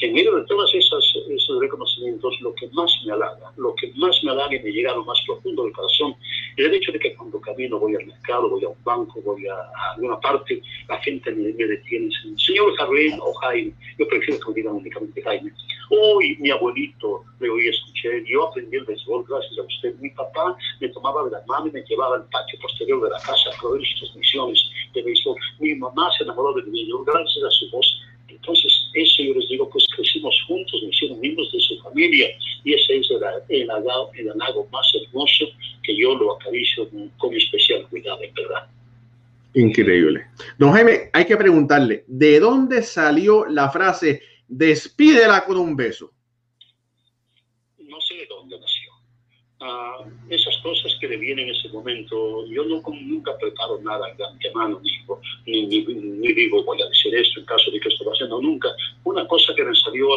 en medio de todos esos, reconocimientos, lo que más me halaga, lo que más me halaga y me llega a lo más profundo del corazón, es el hecho de que cuando camino, voy al mercado, voy a un banco, voy a, alguna parte, la gente me, detiene y dice, señor Javier o Jaime, yo prefiero que me digan únicamente Jaime. Uy, mi abuelito, le oí escuché, yo aprendí el béisbol gracias a usted. Mi papá me tomaba de la mano y me llevaba al patio posterior de la casa a proveer sus transmisiones de béisbol. Mi mamá se enamoró de mí, gracias a su voz entonces, eso yo les digo, pues crecimos juntos, nos hicieron miembros de su familia y ese es el, el, halago, el más hermoso que yo lo acaricio con, especial cuidado, en verdad. Increíble. Don Jaime, hay que preguntarle, ¿de dónde salió la frase despídela con un beso? No sé de dónde nació esas cosas que le vienen en ese momento. Yo no, nunca preparo nada de antemano, ni, ni, ni, digo voy a decir esto en caso de que esto va haciendo nunca. Una cosa que me salió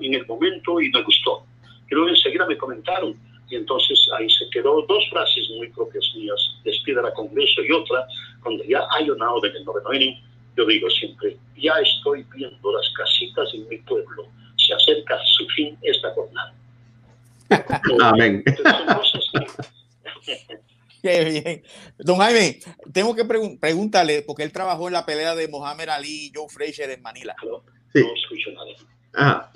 en el momento y me gustó. Luego enseguida me comentaron. Y entonces ahí se quedó dos frases muy propias mías, despídela con beso y otra, cuando ya hay una orden del noveno yo digo siempre, ya estoy viendo las casitas en mi pueblo, se acerca a su fin esta jornada. Amén. (laughs) Qué bien. Don Jaime, tengo que preguntarle, porque él trabajó en la pelea de Mohamed Ali y Joe Frazier en Manila. No escucho nada.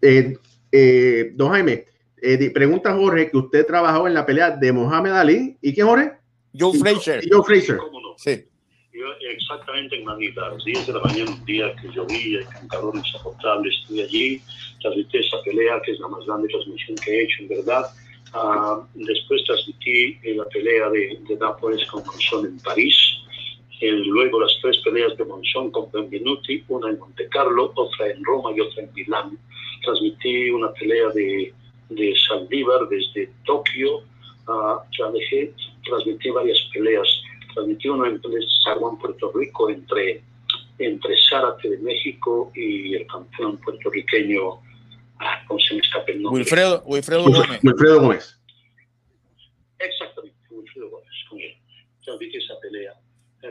Eh, eh, don Jaime, eh, pregunta Jorge que usted trabajó en la pelea de Mohamed Ali. ¿Y quién, Jorge? Joe Frazier. Joe Frazier. Sí. Exactamente en Manila, a las 10 de la mañana, un día que llovía, con calor insoportable, estuve allí, transmití esa pelea, que es la más grande transmisión que he hecho, en verdad. Uh, después transmití la pelea de, de Nápoles con Monzón en París. El, luego las tres peleas de Monzón con Benvenuti, una en Monte Carlo, otra en Roma y otra en Milán. Transmití una pelea de, de Saldívar desde Tokio. Uh, transmití varias peleas. Transmití una en San Juan, Puerto Rico, entre, entre Zárate de México y el campeón puertorriqueño Ah, ¿cómo se me escapa el nombre? Wilfredo, Wilfredo Gómez. Wilfredo Gómez. Exactamente, Wilfredo Gómez, con él. Transmití esa pelea.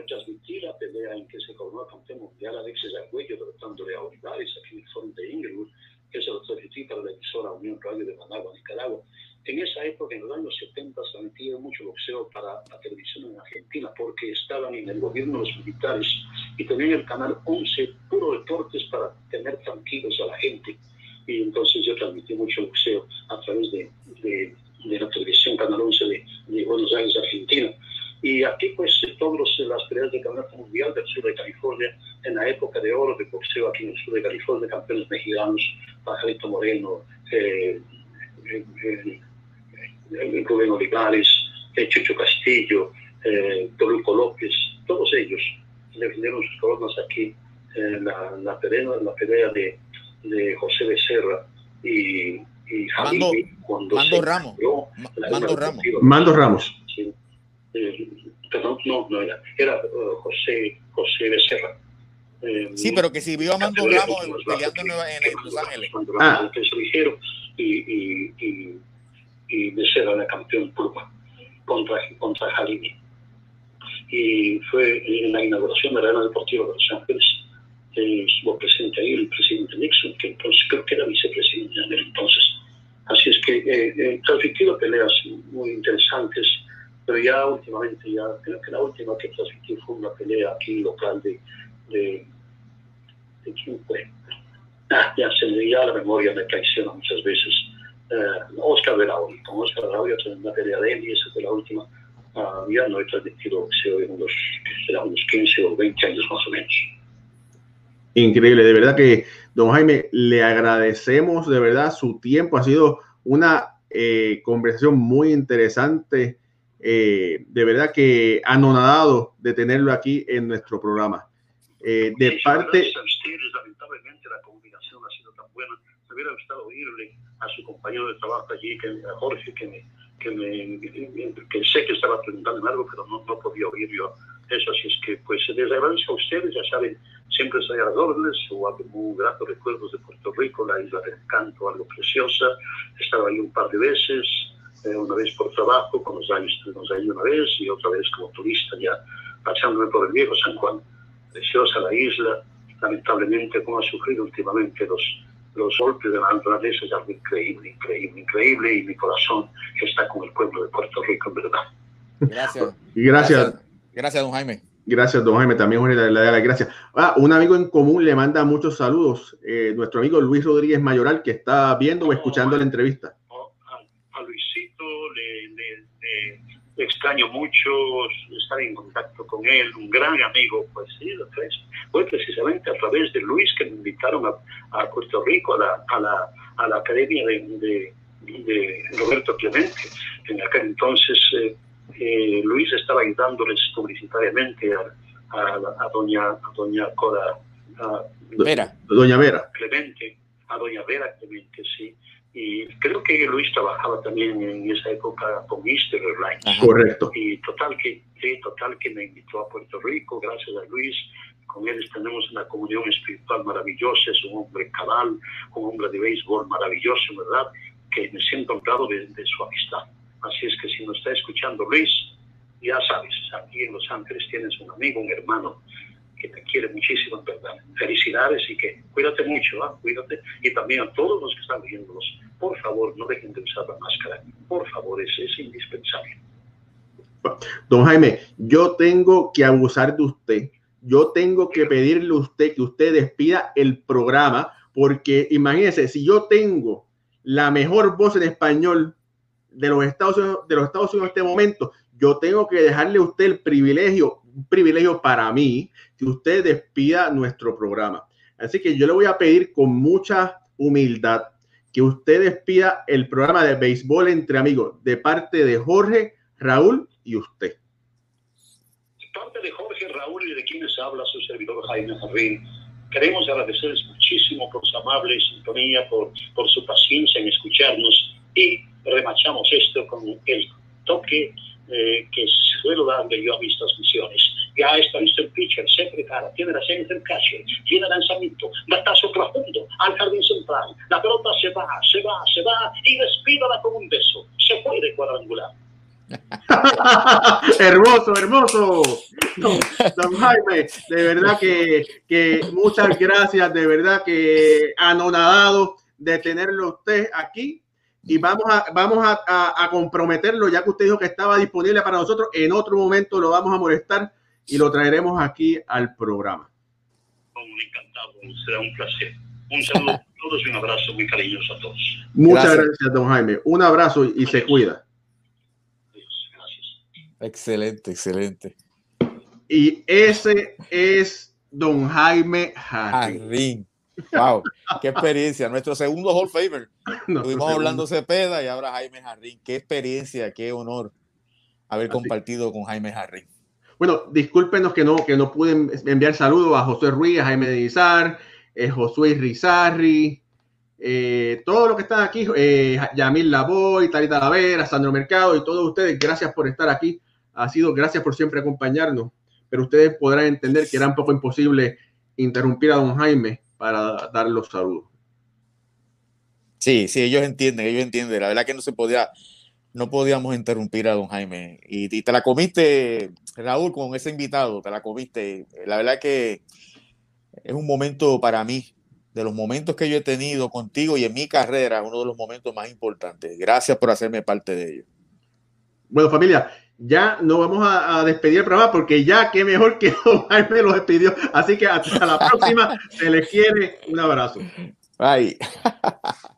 Transmití la pelea en que se coronó campeón mundial Alexis Argüello derrotándole a Olivares aquí en el fondo de Inglewood, que se para la emisora Unión Radio de Managua, Nicaragua. En esa época, en los años 70, se transmitía mucho boxeo para la televisión en Argentina porque estaban en el gobierno los militares y tenían el canal 11 puro deportes para tener tranquilos a la gente y entonces yo transmití mucho boxeo a través de, la televisión Canal 11 de, de, Buenos Aires, Argentina. Y aquí pues todas las peleas del Campeonato Mundial del sur de California, en la época de oro de boxeo aquí en el sur de California, campeones mexicanos, Pajarito Moreno, eh, eh, eh, Rubén Olivares, eh, Chucho Castillo, eh, Toluco López, todos ellos defendieron sus coronas aquí en la, la, pelea, la pelea de de José Becerra y, y Mando, cuando Mando se Ramos. Mando Ramos. Mando Ramos. Sí. Eh, perdón, no, no era, era eh, José, José Becerra. Eh, Sí, pero que si vio a Mando Ramos peleando en, Los Ángeles. Mando Ah. Ligero, y, y, y, y Becerra era campeón pluma contra, contra Jalini. Y fue en la inauguración de la Arena Deportiva de Los Ángeles. eh, estuvo presente ahí el presidente Nixon, que entonces creo que era vicepresidente en aquel entonces. Así es que eh, eh, transmitido peleas muy interesantes, pero ya últimamente, ya creo que la última que transmití fue una pelea aquí local de, de, de quién fue. Ah, ya se me ya la memoria me traiciona muchas veces. Eh, Oscar Verauri, con Oscar otra una pelea de él y esa fue la última. Ah, ya no he transmitido boxeo en unos, será unos 15 o 20 años más o menos. Increíble, de verdad que, don Jaime, le agradecemos de verdad su tiempo. Ha sido una eh, conversación muy interesante. Eh, de verdad que anonadado de tenerlo aquí en nuestro programa. Eh, de parte, a ustedes, lamentablemente la comunicación ha sido tan buena. Me hubiera gustado oírle a su compañero de trabajo allí, que, a Jorge, que, me, que, me, que sé que estaba preguntando algo, pero no, no podía oír yo eso. Así es que, pues, les agradezco a ustedes, ya saben, siempre estoy a las órdenes, guardo muy gratos recuerdos de Puerto Rico, la isla del canto, algo preciosa. He estado ahí un par de veces, eh, una vez por trabajo, con los años estuvimos ahí una vez, y otra vez como turista ya pasándome por el viejo San Juan preciosa la isla, lamentablemente como ha sufrido últimamente los, los golpes de la naturaleza es algo increíble, increíble, increíble y mi corazón está con el pueblo de Puerto Rico en verdad. Gracias. gracias, Gracias, don Jaime. gracias, don Jaime, también le da las gracias. Ah, un amigo en común le manda muchos saludos, eh, nuestro amigo Luis Rodríguez Mayoral, que está viendo o escuchando la entrevista. Oh, A, a Luisito le, le- le- extraño mucho estar en contacto con él, un gran amigo, pues sí, lo fue precisamente a través de Luis que me invitaron a, a Puerto Rico, a la, a la, a la academia de, de- de Roberto Clemente. En aquel entonces eh, eh, Luis estaba ayudándoles publicitariamente a, a, a doña, a doña Cora a Vera. Doña Vera. Clemente, a doña Vera Clemente, sí. Y creo que Luis trabajaba también en esa época con Easter Airlines. Ajá. Correcto. Y total que, sí, total que me invitó a Puerto Rico, gracias a Luis. Con él tenemos una comunión espiritual maravillosa, es un hombre cabal, un hombre de béisbol maravilloso, ¿verdad? Que me siento honrado de, de su amistad. Así es que si nos está escuchando Luis, ya sabes, aquí en Los Ángeles tienes un amigo, un hermano que te quiere muchísimo, en verdad. Felicidades y que cuídate mucho, ¿ah? cuídate. Y también a todos los que están viéndolos, por favor, no dejen de usar la máscara. Por favor, es, es indispensable. Don Jaime, yo tengo que abusar de usted. Yo tengo que pedirle a usted que usted despida el programa, porque imagínese, si yo tengo la mejor voz en español de los Estados Unidos, de los Estados Unidos en este momento, yo tengo que dejarle a usted el privilegio, un privilegio para mí, que usted despida nuestro programa. Así que yo le voy a pedir con mucha humildad que usted despida el programa de béisbol entre amigos de parte de Jorge, Raúl y usted. De parte de Jorge, Raúl y de quienes habla su servidor Jaime Jardín, queremos agradecerles muchísimo por su amable sintonía, por, por su paciencia en escucharnos y remachamos esto con el toque eh, que suelo darle yo a mis transmisiones. Ya está listo el pitcher, se prepara, tiene la serie del catcher, tiene lanzamiento, batazo profundo al jardín central. La pelota se va, se va, se va y despídala con un beso. Se puede cuadrangular. (laughs) hermoso, hermoso. Don, don, Jaime, de verdad que, que muchas gracias, de verdad que anonadado de tenerlo usted aquí y vamos a, vamos a, a, comprometerlo, ya que usted dijo que estaba disponible para nosotros, en otro momento lo vamos a molestar y lo traeremos aquí al programa. Encantado, será un placer. Un saludo a todos y un abrazo muy cariñoso a todos. Muchas gracias, gracias don Jaime. Un abrazo y, y se cuida. Adiós, gracias. Excelente, excelente. Y ese es don Jaime Jarrín. Jarrín. Wow, qué experiencia. Nuestro segundo Hall Favor. (laughs) No, Estuvimos no, hablando Cepeda y ahora Jaime Jarrín. Qué experiencia, qué honor haber Así. compartido con Jaime Jarrín. Bueno, discúlpenos que no, que no pude enviar saludos a José Ruiz, a Jaime de Guizar, eh, Josué Rizarri, eh, todos los que están aquí, eh, Yamil Lavoy, Tarita Lavera, Sandro Mercado y todos ustedes, gracias por estar aquí. Ha sido gracias por siempre acompañarnos, pero ustedes podrán entender que era un poco imposible interrumpir a don Jaime para dar los saludos. Sí, sí, ellos entienden, ellos entienden. La verdad que no se podía, no podíamos interrumpir a don Jaime. Y, y, te la comiste, Raúl, con ese invitado, te la comiste. La verdad que es un momento para mí, de los momentos que yo he tenido contigo y en mi carrera, uno de los momentos más importantes. Gracias por hacerme parte de ello. Bueno, familia, ya no vamos a, despedir el programa porque ya qué mejor que don Jaime lo despidió. Así que hasta la próxima. Se les quiere. Un abrazo. Bye. (laughs)